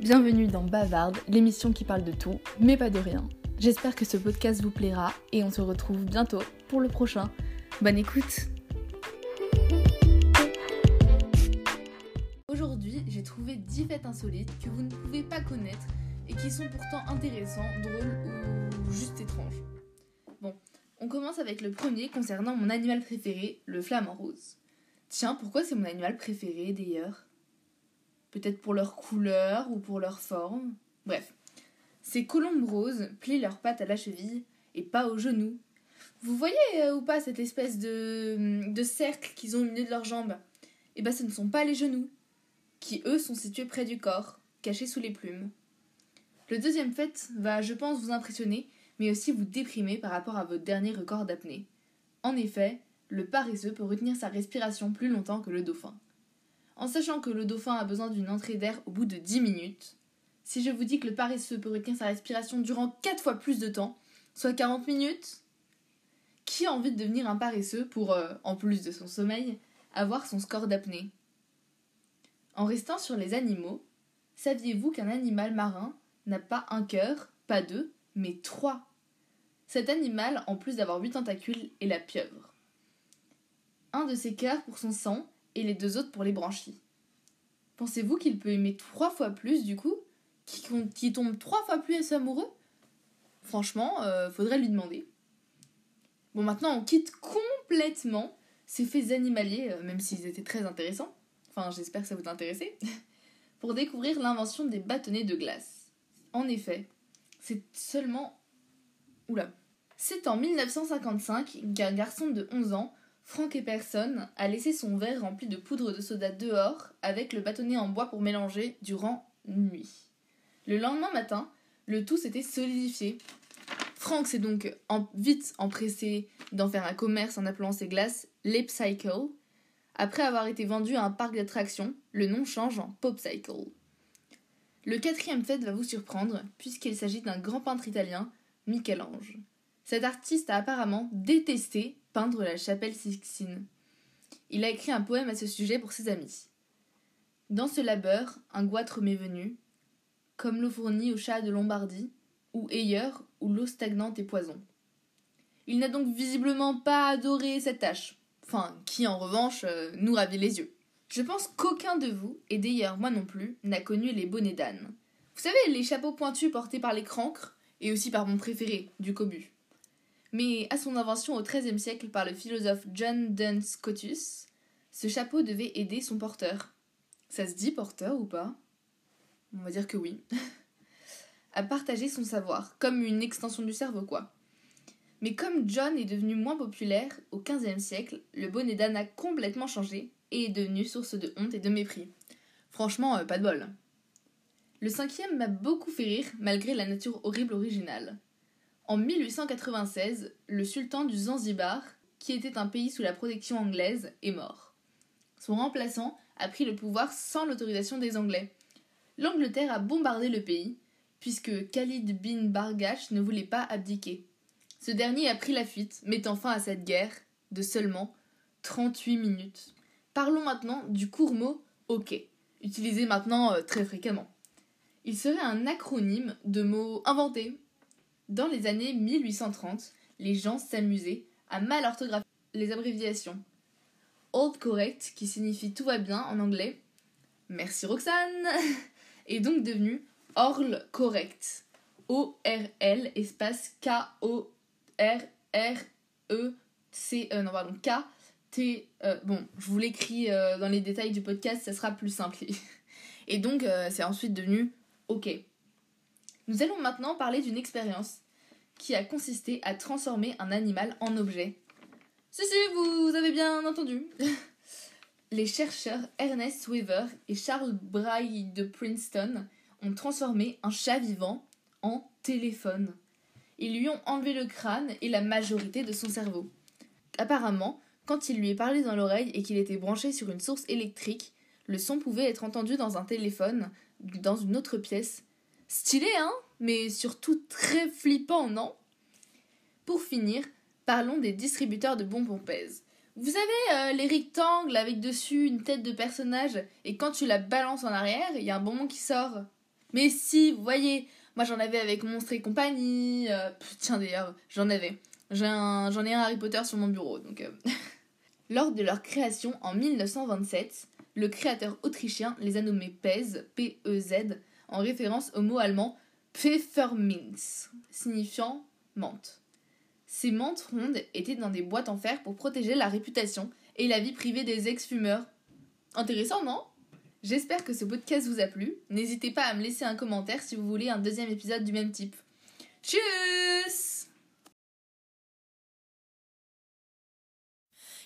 Bienvenue dans Bavarde, l'émission qui parle de tout, mais pas de rien. J'espère que ce podcast vous plaira et on se retrouve bientôt pour le prochain. Bonne écoute Aujourd'hui, j'ai trouvé 10 faits insolites que vous ne pouvez pas connaître et qui sont pourtant intéressants, drôles ou juste étranges. Bon, on commence avec le premier concernant mon animal préféré, le flamant rose. Tiens, pourquoi c'est mon animal préféré d'ailleurs? Peut-être pour leur couleur ou pour leur forme. Bref, ces colombes roses plient leurs pattes à la cheville et pas aux genoux. Vous voyez euh, ou pas cette espèce de, de cercle qu'ils ont au milieu de leurs jambes? Eh bien, ce ne sont pas les genoux, qui eux sont situés près du corps, cachés sous les plumes. Le deuxième fait va, je pense, vous impressionner, mais aussi vous déprimer par rapport à votre dernier record d'apnée. En effet, le paresseux peut retenir sa respiration plus longtemps que le dauphin. En sachant que le dauphin a besoin d'une entrée d'air au bout de 10 minutes, si je vous dis que le paresseux peut retenir sa respiration durant 4 fois plus de temps, soit 40 minutes, qui a envie de devenir un paresseux pour, euh, en plus de son sommeil, avoir son score d'apnée? En restant sur les animaux, saviez-vous qu'un animal marin n'a pas un cœur, pas deux, mais trois? Cet animal, en plus d'avoir huit tentacules, est la pieuvre. Un de ses cœurs pour son sang et les deux autres pour les branchies. Pensez-vous qu'il peut aimer trois fois plus du coup Qui, tombe trois fois plus amoureux? Franchement, euh, faudrait lui demander. Bon, maintenant on quitte complètement ces faits animaliers, euh, même s'ils étaient très intéressants. Enfin, j'espère que ça vous intéressait. pour découvrir l'invention des bâtonnets de glace. En effet, c'est seulement. Oula. C'est en 1955 qu'un garçon de 11 ans Frank Epperson a laissé son verre rempli de poudre de soda dehors avec le bâtonnet en bois pour mélanger durant nuit. Le lendemain matin, le tout s'était solidifié. Frank s'est donc vite empressé d'en faire un commerce en appelant ses glaces Lipcycle. Après avoir été vendu à un parc d'attractions, le nom change en Popcycle. Le quatrième fait va vous surprendre, puisqu'il s'agit d'un grand peintre italien, Michel-Ange. Cet artiste a apparemment détesté peindre la chapelle Sixtine. Il a écrit un poème à ce sujet pour ses amis. Dans ce labeur, un goitre m'est venu, comme l'eau fournie aux chats de Lombardie, ou ailleurs où l'eau stagnante est poison. Il n'a donc visiblement pas adoré cette tâche, enfin, qui en revanche euh, nous ravit les yeux. Je pense qu'aucun de vous, et d'ailleurs moi non plus, n'a connu les bonnets d'âne. Vous savez, les chapeaux pointus portés par les crancres, et aussi par mon préféré, du cobu mais à son invention au XIIIe siècle par le philosophe John Duns Scotus, ce chapeau devait aider son porteur. Ça se dit porteur ou pas? On va dire que oui. à partager son savoir, comme une extension du cerveau, quoi. Mais comme John est devenu moins populaire au XVe siècle, le bonnet d'âne a complètement changé et est devenu source de honte et de mépris. Franchement, euh, pas de bol. Le cinquième m'a beaucoup fait rire malgré la nature horrible originale. En 1896, le sultan du Zanzibar, qui était un pays sous la protection anglaise, est mort. Son remplaçant a pris le pouvoir sans l'autorisation des Anglais. L'Angleterre a bombardé le pays, puisque Khalid bin Bargash ne voulait pas abdiquer. Ce dernier a pris la fuite, mettant fin à cette guerre de seulement 38 minutes. Parlons maintenant du court mot OK, utilisé maintenant euh, très fréquemment. Il serait un acronyme de mots inventés dans les années 1830, les gens s'amusaient à mal orthographier les abréviations. Old Correct, qui signifie tout va bien en anglais, merci Roxane, est donc devenu Orl Correct. O-R-L espace K-O-R-R-E-C-E. Non, pardon, K-T. Euh, bon, je vous l'écris euh, dans les détails du podcast, ça sera plus simple. Et donc, euh, c'est ensuite devenu OK. Nous allons maintenant parler d'une expérience qui a consisté à transformer un animal en objet. Si, si, vous avez bien entendu. Les chercheurs Ernest Weaver et Charles Braille de Princeton ont transformé un chat vivant en téléphone. Ils lui ont enlevé le crâne et la majorité de son cerveau. Apparemment, quand il lui est parlé dans l'oreille et qu'il était branché sur une source électrique, le son pouvait être entendu dans un téléphone, dans une autre pièce, Stylé, hein Mais surtout très flippant, non? Pour finir, parlons des distributeurs de bonbons pèse. Vous savez, euh, les rectangles avec dessus une tête de personnage, et quand tu la balances en arrière, il y a un bonbon qui sort. Mais si, vous voyez, moi j'en avais avec Monstre et compagnie. euh, tiens d'ailleurs, j'en avais. J'en ai un Harry Potter sur mon bureau. Donc, euh. Lors de leur création en 1927, le créateur autrichien les a nommés PEZ, P-E-Z, en référence au mot allemand Pfefferminz, signifiant menthe. Ces menthes rondes étaient dans des boîtes en fer pour protéger la réputation et la vie privée des ex-fumeurs. Intéressant, non? J'espère que ce podcast vous a plu. N'hésitez pas à me laisser un commentaire si vous voulez un deuxième épisode du même type. Tchuss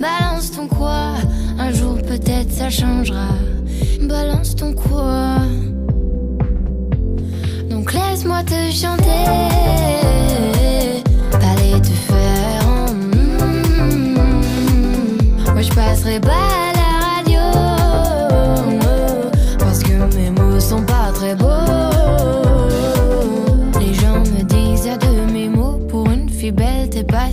Balance ton quoi Un jour peut-être ça changera. Balance ton quoi Donc laisse-moi te chanter. Allez te faire. Moi je passerai pas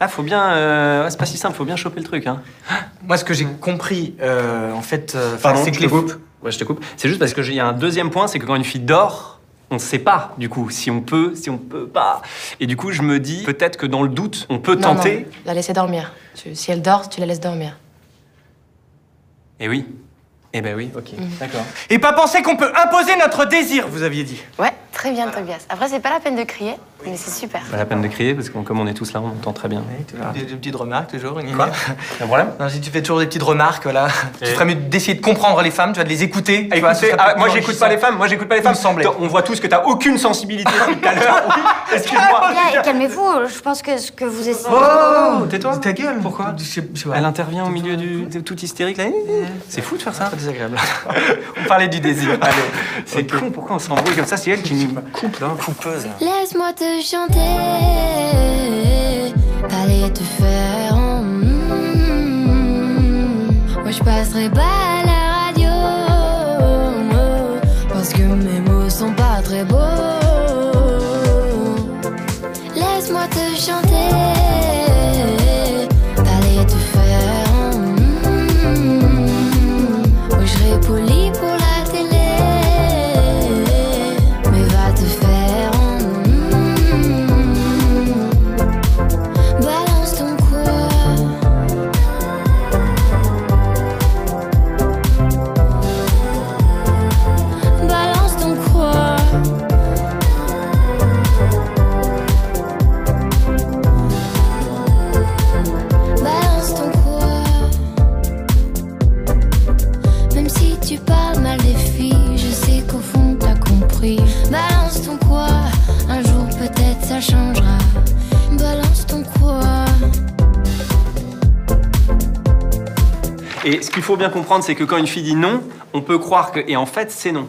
Ah, faut bien. euh, ouais, c'est pas si simple, faut bien choper le truc. Hein. Moi, ce que j'ai compris, euh, en fait, euh, Pardon, c'est je que te les coupe. Ouais, je te coupe. C'est juste parce qu'il y a un deuxième point, c'est que quand une fille dort, on ne sait pas, du coup, si on peut, si on peut pas. Et du coup, je me dis, peut-être que dans le doute, on peut Non, tenter. non, la laisser dormir. Tu- si elle dort, tu la laisses dormir. Et oui. Eh ben oui, ok. D'accord. Et pas penser qu'on peut imposer notre désir, vous aviez dit. Ouais, très bien, Tobias. Après, c'est pas la peine de crier, mais c'est super. Pas la peine de crier parce que comme on est tous là, on entend très bien. Des, des petites remarques toujours. une Quoi. Un problème Non, si tu fais toujours des petites remarques, voilà. Et- Tu ferais mieux d'essayer de comprendre les femmes, tu vas de les écouter. vois, Écoutez, ah, moi j'écoute pas les femmes, moi j'écoute pas les femmes. semblait. On voit tous que t'as aucune sensibilité depuis tout à l'heure. Oui, excuse-moi. Calmez-vous, je pense que ce que vous essayez. Oh, tais-toi. Ta gueule. Pourquoi. Elle intervient au milieu du tout hystérique là. C'est fou de faire ça. Très désagréable. on parlait du désir. Allez. C'est con, pourquoi on s'embrouille comme ça? C'est elle qui nous coupe là. Coupeuse. Laisse-moi te chanter. Allez te faire. en mm. Moi je passerai pas à la radio. Parce que mes mots sont pas très beaux. Laisse-moi te chanter. tu parles mal des filles, je sais qu'au fond t'as compris. Balance ton quoi, un jour peut-être ça changera. Balance ton quoi. Et ce qu'il faut bien comprendre, c'est que quand une fille dit non, on peut croire que. Et en fait, c'est non.